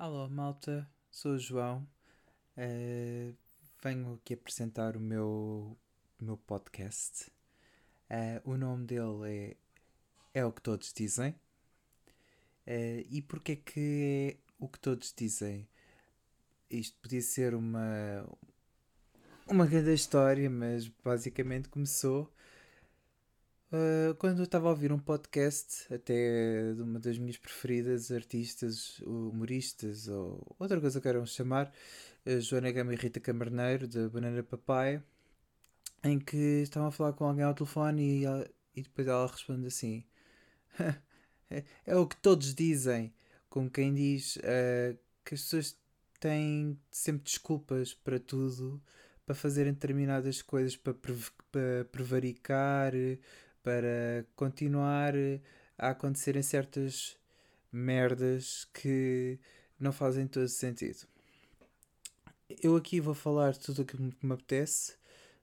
Alô, malta, sou o João. Uh, venho aqui apresentar o meu, meu podcast. Uh, o nome dele é É o que Todos Dizem. Uh, e porquê que é o que todos dizem? Isto podia ser uma, uma grande história, mas basicamente começou Uh, quando eu estava a ouvir um podcast, até de uma das minhas preferidas artistas, humoristas, ou outra coisa que queiram chamar, Joana Gama e Rita Camarneiro, da Banana Papai, em que estavam a falar com alguém ao telefone e, e depois ela responde assim: É o que todos dizem, como quem diz uh, que as pessoas têm sempre desculpas para tudo, para fazerem determinadas coisas, para, para prevaricar para continuar a acontecerem certas merdas que não fazem todo sentido. Eu aqui vou falar tudo o que me apetece,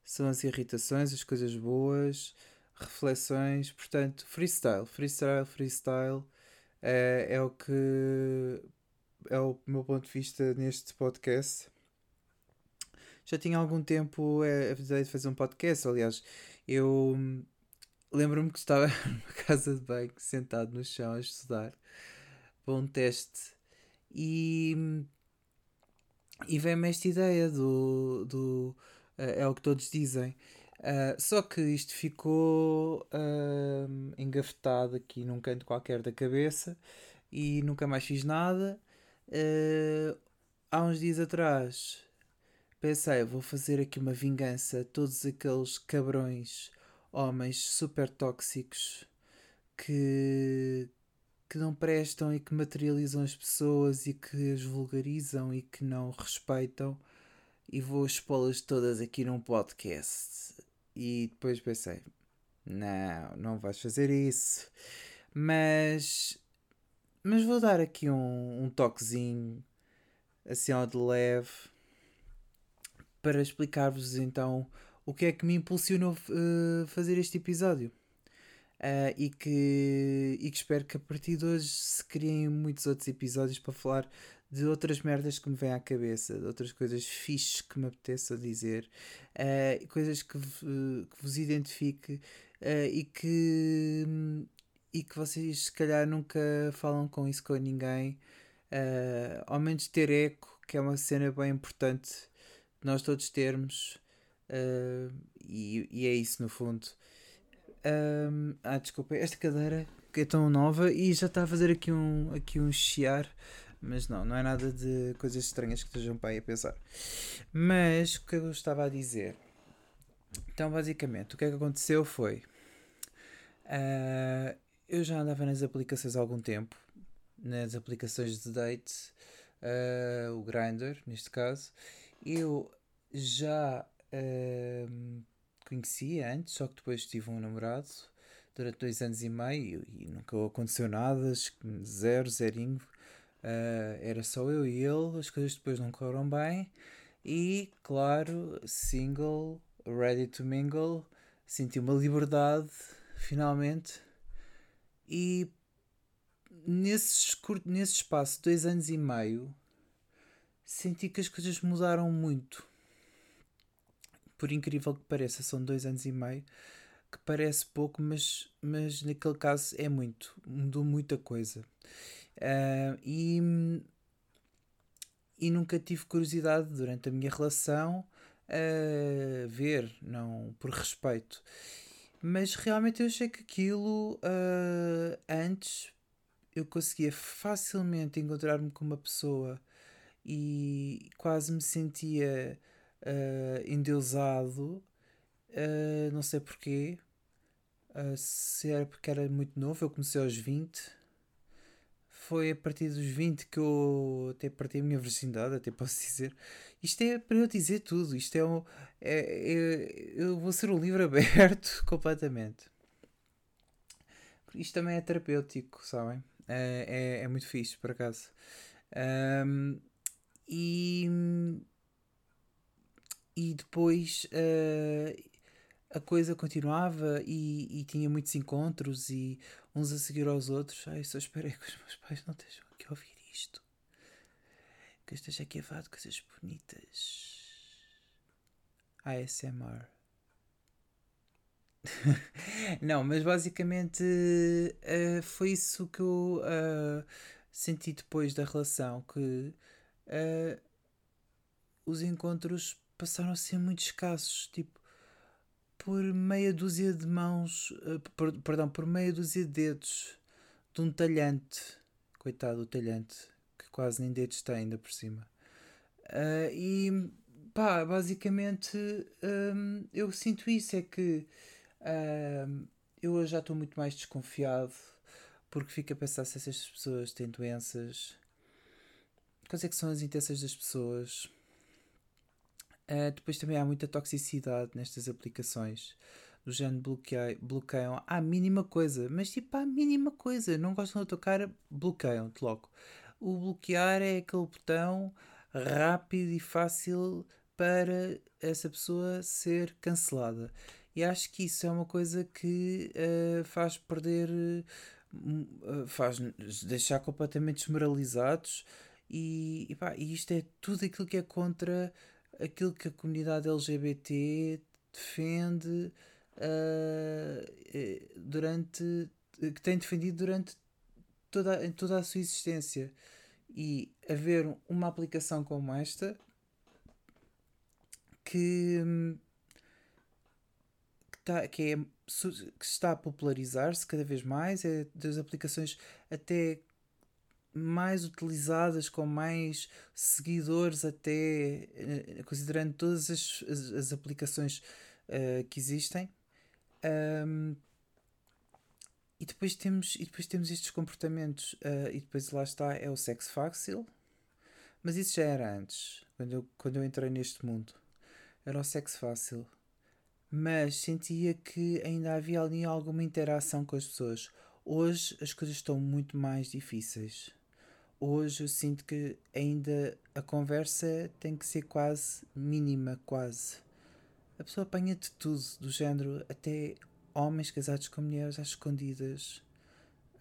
são as irritações, as coisas boas, reflexões, portanto, freestyle, freestyle, freestyle é, é o que é o meu ponto de vista neste podcast. Já tinha algum tempo a ideia de fazer um podcast, aliás, eu lembro-me que estava numa casa de banho, sentado no chão a estudar para um teste e, e veio-me esta ideia do, do uh, é o que todos dizem. Uh, só que isto ficou uh, engavetado aqui num canto qualquer da cabeça e nunca mais fiz nada. Uh, há uns dias atrás pensei, vou fazer aqui uma vingança a todos aqueles cabrões homens super tóxicos que, que não prestam e que materializam as pessoas e que as vulgarizam e que não respeitam e vou expô-las todas aqui num podcast. E depois pensei, não, não vais fazer isso. Mas, mas vou dar aqui um, um toquezinho assim ao de leve para explicar-vos então o que é que me impulsionou uh, fazer este episódio. Uh, e, que, e que espero que a partir de hoje se criem muitos outros episódios para falar de outras merdas que me vêm à cabeça, de outras coisas fixes que me apeteça dizer, uh, coisas que, uh, que, vos identifique e, que, e que vocês se calhar nunca falam com isso com ninguém, ao menos ter eco, que é uma cena bem importante nós todos termos. Uh, e, e, é isso no fundo. Ah, desculpa, esta cadeira que é tão nova e já está a fazer aqui um, aqui um chiar, mas não, não é nada de coisas estranhas que estejam para aí a pensar. Mas o que eu estava a dizer? Então, basicamente, o que é que aconteceu foi. Uh, eu já andava nas aplicações há algum tempo, nas aplicações de date, uh, o Grindr, neste caso. Eu já Uh, conhecia antes, só que depois tive um namorado durante dois anos e meio e nunca aconteceu nada, zero, zerinho. Uh, era só eu e ele, as coisas depois não correram bem. E, claro, single, ready to mingle, senti uma liberdade, finalmente. E nesse, nesse espaço de dois anos e meio, senti que as coisas mudaram muito por incrível que pareça, são dois anos e meio, que parece pouco, mas, mas naquele caso é muito, mudou muita coisa. Uh, e, e nunca tive curiosidade durante a minha relação a ver, não por respeito. Mas realmente eu achei que aquilo uh, antes eu conseguia facilmente encontrar-me com uma pessoa e quase me sentia uh, endeusado, uh, não sei porquê. Uh, se era porque era muito novo, eu comecei aos 20. Foi a partir dos 20 que eu até parti a minha virgindade, até posso dizer. Isto é para eu dizer tudo. Isto é, um, é, é eu vou ser um livro aberto completamente. Isto também é terapêutico, sabem? É, é, é muito fixe, por acaso. Um, e e depois uh, a coisa continuava e, e, tinha muitos encontros e uns a seguir aos outros. Ai, só esperei que os meus pais não estejam aqui a ouvir isto. que eu esteja aqui a falar de coisas bonitas. ASMR. não, mas basicamente uh, foi isso que eu uh, senti depois da relação, que uh, os encontros passaram a ser muito escassos, tipo, por meia dúzia de mãos, por, perdão, por meia dúzia de dedos de um talhante, coitado do talhante, que quase nem dedos tem ainda por cima. e pá, basicamente um, eu sinto isso, é que um, eu já estou muito mais desconfiado porque fico a pensar se essas pessoas têm doenças. Quais é que são as intenções das pessoas? Uh, depois também há muita toxicidade nestas aplicações. Do género bloqueiam, bloqueiam à mínima coisa, mas tipo à mínima coisa, não gostam da tua cara, bloqueiam-te logo. O bloquear é aquele botão rápido e fácil para essa pessoa ser cancelada. E acho que isso é uma coisa que uh, faz perder, uh, faz deixar completamente desmoralizados. E, e, pá, e isto é tudo aquilo que é contra aquilo que a comunidade LGBT defende uh, durante que tem defendido durante toda, toda a sua existência. E haver uma aplicação como esta que hum, está, que, é, que está a popularizar-se cada vez mais, é das aplicações até mais utilizadas, com mais seguidores, até eh, considerando todas as, as, as aplicações uh, que existem. Um, e depois temos, e depois temos estes comportamentos, uh, e depois lá está, é o sexo fácil, mas isso já era antes, quando eu, quando eu entrei neste mundo. Era o sexo fácil mas sentia que ainda havia ali alguma interação com as pessoas. Hoje as coisas estão muito mais difíceis. Hoje eu sinto que ainda a conversa tem que ser quase mínima, quase. A pessoa apanha de tudo, do género, até homens casados com mulheres às escondidas,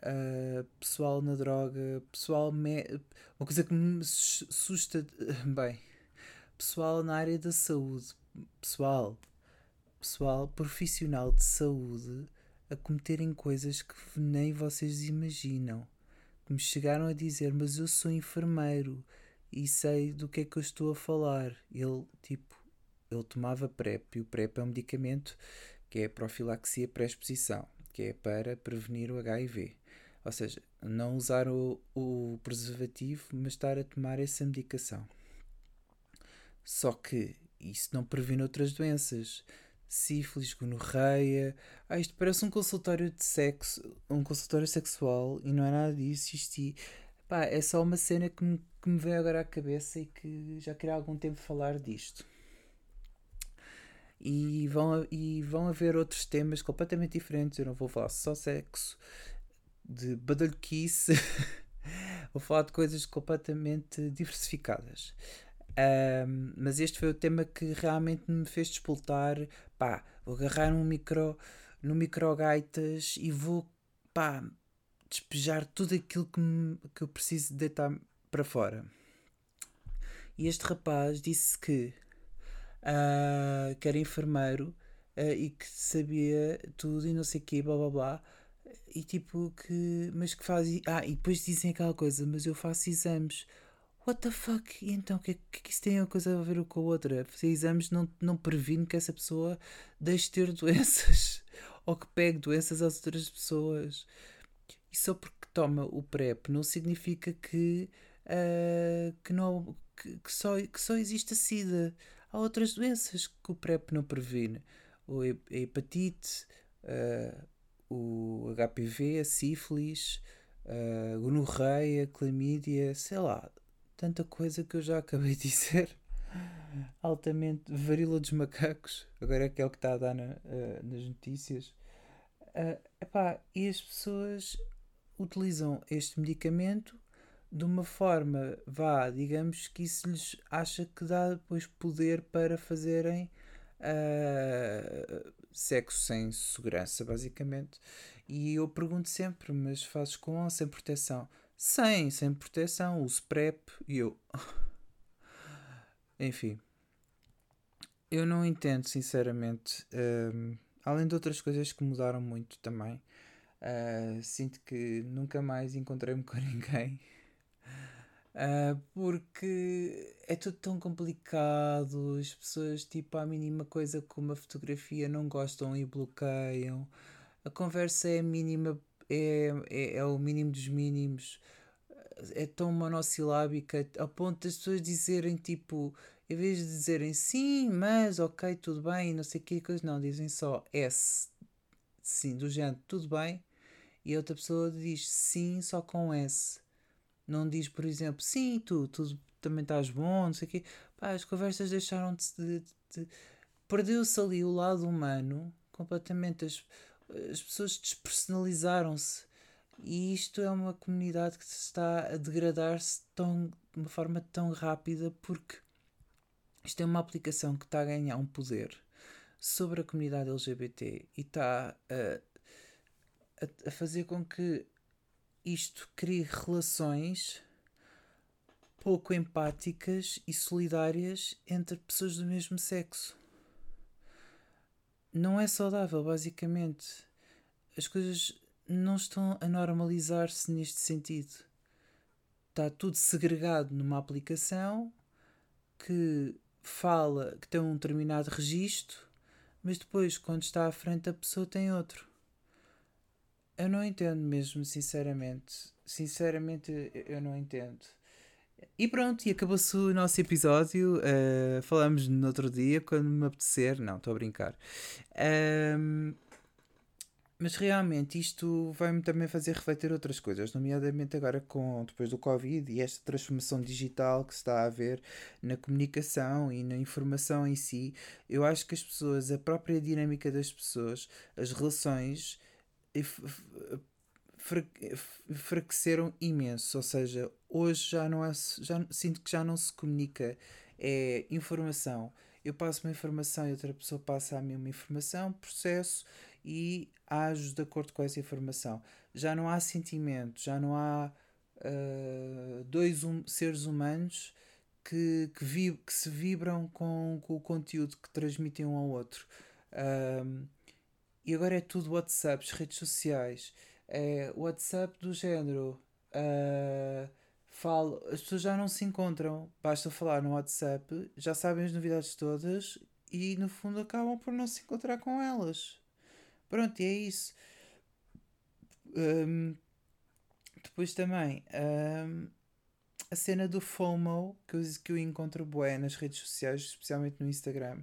uh, pessoal na droga, pessoal. Me... Uma coisa que me assusta. Bem, pessoal na área da saúde, pessoal pessoal profissional de saúde a cometerem coisas que nem vocês imaginam. Me chegaram a dizer, mas eu sou enfermeiro e sei do que é que eu estou a falar. Ele, tipo, ele tomava PrEP e o PrEP é um medicamento que é profilaxia pré-exposição, que é para prevenir o HIV. Ou seja, não usar o, o preservativo, mas estar a tomar essa medicação. Só que isso não previne outras doenças sífilis, gonorreia. Ah, isto parece um consultório de sexo, um consultório sexual e não é nada disso. Isto e, pá, é só uma cena que me, que me vem agora à cabeça e que já queria há algum tempo falar disto. E vão, e vão haver outros temas completamente diferentes. Eu não vou falar só sexo, de badalhoquice. vou falar de coisas completamente diversificadas. Um, mas este foi o tema que realmente me fez despoltar. Pá, vou agarrar no micro, no micro gaitas e vou, pá, despejar tudo aquilo que, me, que eu preciso deitar para fora. E este rapaz disse que, uh, que era enfermeiro uh, e que sabia tudo e não sei o quê, blá blá blá. E tipo que. Mas que faz. Ah, e depois dizem aquela coisa, mas eu faço exames what the fuck? E então, o que, que, que isso tem uma coisa a ver com a outra? Fazer exames não, não previne que essa pessoa deixe de ter doenças ou que pegue doenças às outras pessoas. E só porque toma o PrEP não significa que, uh, que, não, que, que, só, que só existe a SIDA. Há outras doenças que o PrEP não previne. A hepatite, uh, o HPV, a sífilis, a gonorreia, clamídia, sei lá tanta coisa que eu já acabei de dizer. Altamente varíola dos macacos, agora é que é que está a dar na, uh, nas notícias. Uh, epá, e as pessoas utilizam este medicamento de uma forma, vá, digamos que isso lhes acha que dá depois poder para fazerem uh, sexo sem segurança, basicamente. E eu pergunto sempre, mas fazes com ou sem proteção? Sem, sem proteção, uso PrEP e eu. Enfim. Eu não entendo, sinceramente. Um, além de outras coisas que mudaram muito também. Uh, sinto que nunca mais encontrei-me com ninguém. Uh, porque é tudo tão complicado, as pessoas, tipo, a mínima coisa com uma fotografia não gostam e bloqueiam. A conversa é mínima, é, é, é o mínimo dos mínimos, é tão monossilábica, a ponto das pessoas dizerem, tipo, em vez de dizerem sim, mas, ok, tudo bem, não sei o que, não, dizem só S, sim, do género, tudo bem, e a outra pessoa diz sim, só com S não diz, por exemplo, sim, tu, tu também estás bom, não sei o quê. Pá, as conversas deixaram de. de, de Perdeu-se ali o lado humano completamente. As, as pessoas despersonalizaram-se. E isto é uma comunidade que está a degradar-se tão, de uma forma tão rápida porque isto é uma aplicação que está a ganhar um poder sobre a comunidade LGBT e está a, a, a fazer com que isto cria relações pouco empáticas e solidárias entre pessoas do mesmo sexo. Não é saudável, basicamente. As coisas não estão a normalizar-se neste sentido. Está tudo segregado numa aplicação que fala que tem um determinado registro, mas depois, quando está à frente, a pessoa tem outro. Eu não entendo mesmo, sinceramente. Sinceramente, eu não entendo. E pronto, e acabou-se o nosso episódio. Uh, falamos no outro dia, quando me apetecer. Não, estou a brincar. Um, mas realmente isto vai-me também fazer refletir outras coisas, nomeadamente agora com depois do Covid e esta transformação digital que se está a ver na comunicação e na informação em si. Eu acho que as pessoas, a própria dinâmica das pessoas, as relações enfraqueceram imenso. Ou seja, hoje já não é. Já, sinto que já não se comunica. É informação. Eu passo uma informação e outra pessoa passa a mim uma informação, processo e ajo de acordo com essa informação. Já não há sentimento, já não há uh, dois um, seres humanos que, que, vib que se vibram com, com o conteúdo que transmitem um ao outro. Uh, e agora é tudo WhatsApps, redes sociais. É WhatsApp do género. Uh, falo, as pessoas já não se encontram. Basta falar no WhatsApp, já sabem as novidades todas e no fundo acabam por não se encontrar com elas. Pronto, e é isso. Um, depois também um, a cena do FOMO que eu, que eu encontro bué nas redes sociais, especialmente no Instagram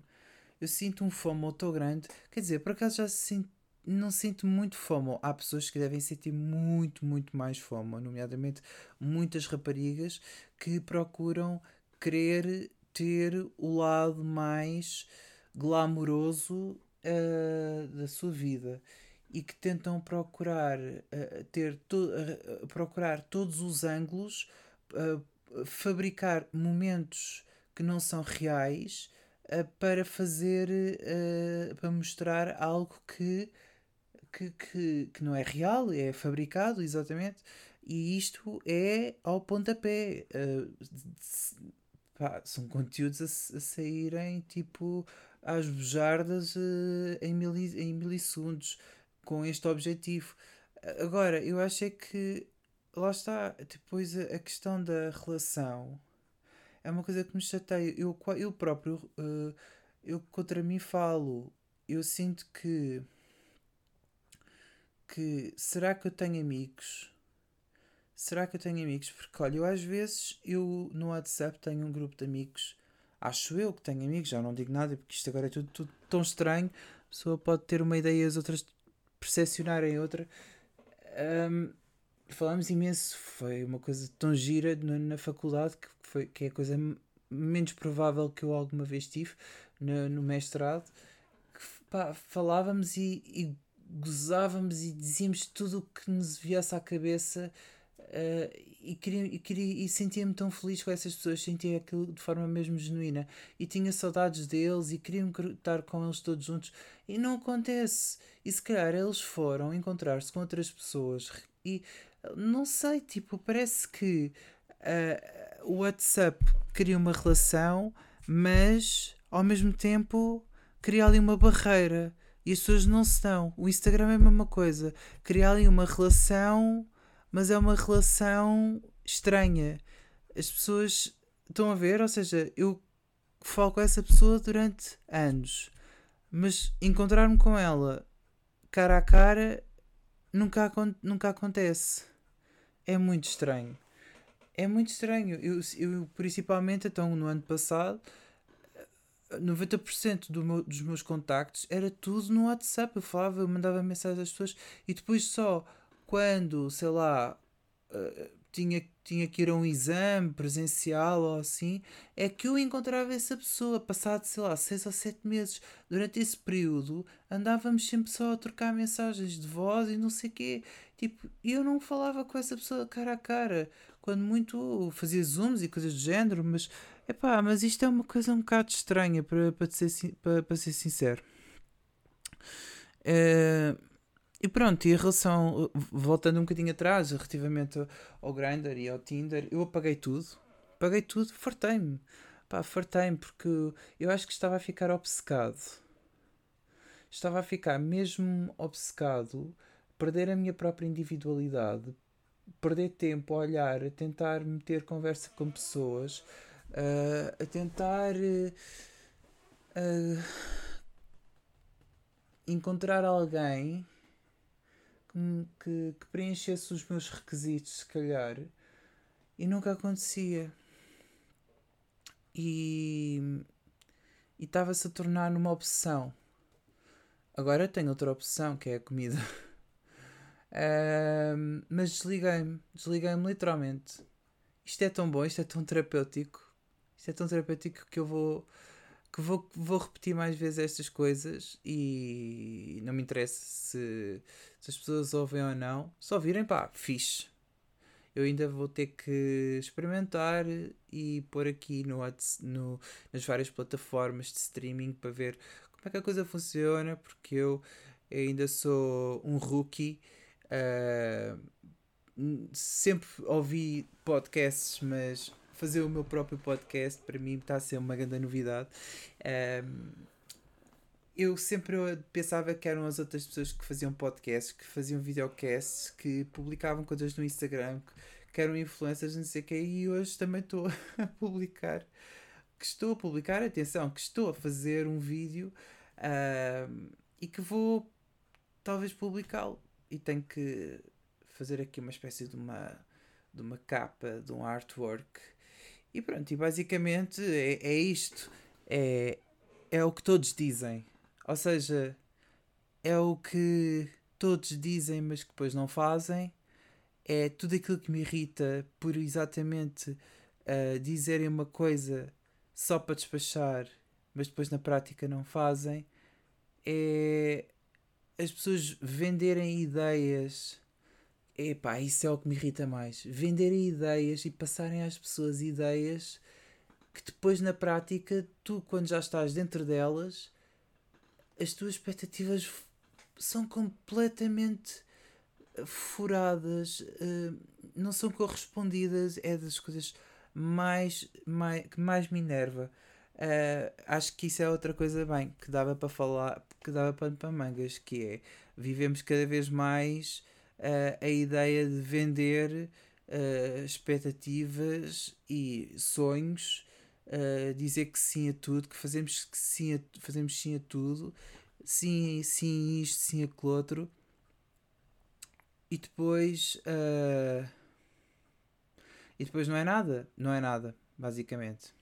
eu sinto um FOMO tão grande. Quer dizer, por acaso já sinto, não sinto muito FOMO. Há pessoas que devem sentir muito, muito mais FOMO, nomeadamente muitas raparigas que procuram querer ter o lado mais glamouroso uh, da sua vida e que tentam procurar uh, ter to uh, procurar todos os ângulos fabricar momentos que não são reais para fazer, para mostrar algo que, que, que, que não é real, é fabricado, exatamente. E isto é ao pontapé. Uh, pá, são conteúdos a, a, saírem tipo às bujardas em, mili, em milissegundos com este objetivo. Agora, eu acho é que lá está, depois a, a questão da relação é uma coisa que me chateia. Eu, eu próprio, uh, eu contra mim falo, eu sinto que. Que será que eu tenho amigos? Será que eu tenho amigos? Porque olha, eu às vezes eu no WhatsApp tenho um grupo de amigos. Acho eu que tenho amigos, já não digo nada porque isto agora é tudo, tudo tão estranho. A pessoa pode ter uma ideia e as outras percepcionarem outra. Um, falámos imenso, foi uma coisa tão gira na, na faculdade que, foi, que é a coisa menos provável que eu alguma vez tive no, no mestrado. Que, pá, falávamos e, e gozávamos e dizíamos tudo o que nos viesse à cabeça uh, e, queria, e, queria, e sentia-me tão feliz com essas pessoas, sentia aquilo de forma mesmo genuína. E tinha saudades deles e queria estar com eles todos juntos. E não acontece. E se calhar eles foram encontrar-se com outras pessoas e não sei, tipo, parece que uh, o WhatsApp cria uma relação, mas ao mesmo tempo cria ali uma barreira e as pessoas não se dão. O Instagram é a mesma coisa, cria ali uma relação, mas é uma relação estranha. As pessoas estão a ver, ou seja, eu falo com essa pessoa durante anos, mas encontrar-me com ela cara a cara nunca, nunca acontece. É muito estranho. É muito estranho. Eu, eu principalmente, então, no ano passado, 90% do meu, dos meus contactos era tudo no WhatsApp. Eu falava, eu mandava mensagens às pessoas e depois só quando, sei lá, uh, tinha, tinha que ir a um exame presencial ou assim, é que eu encontrava essa pessoa, passado, sei lá, 6 ou 7 meses. Durante esse período andávamos sempre só a trocar mensagens de voz e não sei o quê. Tipo, eu não falava com essa pessoa cara a cara. Quando muito fazia zooms e coisas do género, mas Epá, mas isto é uma coisa um bocado estranha para, para, ser, para, para ser sincero. Uh, e pronto, e a relação, voltando um bocadinho atrás, relativamente ao Grindr e ao Tinder, eu apaguei tudo. Apaguei tudo, fartei-me. Pá, fartei-me porque eu acho que estava a ficar obcecado. Estava a ficar mesmo obcecado, perder a minha própria individualidade, perder tempo a olhar, a tentar meter conversa com pessoas uh, a tentar uh, encontrar alguém que, que, preenchesse os meus requisitos, se calhar, e nunca acontecia. E estava-se a tornar numa obsessão. Agora tenho outra opção, que é a comida. Mas desliguei-me, desliguei-me literalmente. Isto é tão bom, isto é tão terapêutico. Isto é tão terapêutico que eu vou que vou, vou repetir mais vezes estas coisas e não me interessa se, se as pessoas ouvem ou não. Só virem, pá, fixe. Eu ainda vou ter que experimentar e pôr aqui no, no, nas várias plataformas de streaming para ver como é que a coisa funciona, porque eu ainda sou um rookie. Uh, sempre ouvi podcasts, mas fazer o meu próprio podcast para mim está a ser uma grande novidade. Um, eu sempre pensava que eram as outras pessoas que faziam podcasts, que faziam videocasts, que publicavam coisas no Instagram, que eram influencers, não sei o que, e hoje também estou a publicar. Que estou a publicar, atenção, que estou a fazer um vídeo e que vou talvez publicá-lo. E tenho que fazer aqui uma espécie de uma, de uma capa, de um artwork e pronto, e basicamente é, é isto. É, é o que todos dizem. Ou seja, é o que todos dizem, mas que depois não fazem. É tudo aquilo que me irrita por exatamente uh, dizerem uma coisa só para despachar, mas depois na prática não fazem. É as pessoas venderem ideias Epá, isso é o que me irrita mais. Venderem ideias e passarem às pessoas ideias que depois na prática, tu quando já estás dentro delas, as tuas expectativas são completamente furadas, uh, não são correspondidas, é das coisas mais, mais que mais me enerva. Uh, acho que isso é outra coisa bem que dava para falar, que dava para, para mangas, que é vivemos cada vez mais uh, a ideia de vender uh, expectativas e sonhos, dizer que sim a tudo, que fazemos que sim a, fazemos sim a tudo, sim, sim isto, sim aquilo outro, e depois e depois não é nada, não é nada, basicamente.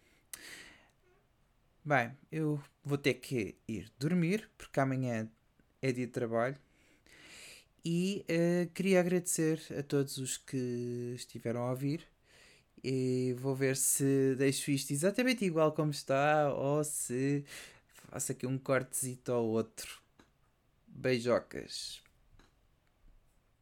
Bem, eu vou ter que ir dormir porque amanhã é dia de trabalho e uh, queria agradecer a todos os que estiveram a ouvir. E vou ver se deixo isto exatamente igual como está ou se faço aqui um cortezito ou outro. Beijocas.